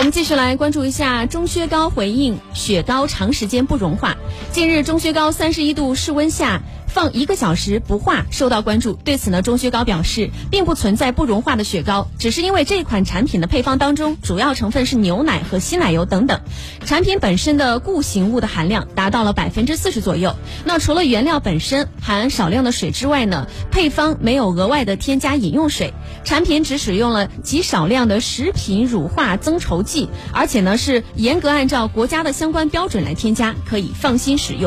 我们继续来关注一下钟薛高回应雪糕长时间不融化。近日，钟薛高三十一度室温下。放一个小时不化受到关注，对此呢，钟薛高表示，并不存在不融化的雪糕，只是因为这款产品的配方当中主要成分是牛奶和稀奶油等等，产品本身的固形物的含量达到了百分之四十左右。那除了原料本身含少量的水之外呢，配方没有额外的添加饮用水，产品只使用了极少量的食品乳化增稠剂，而且呢是严格按照国家的相关标准来添加，可以放心使用。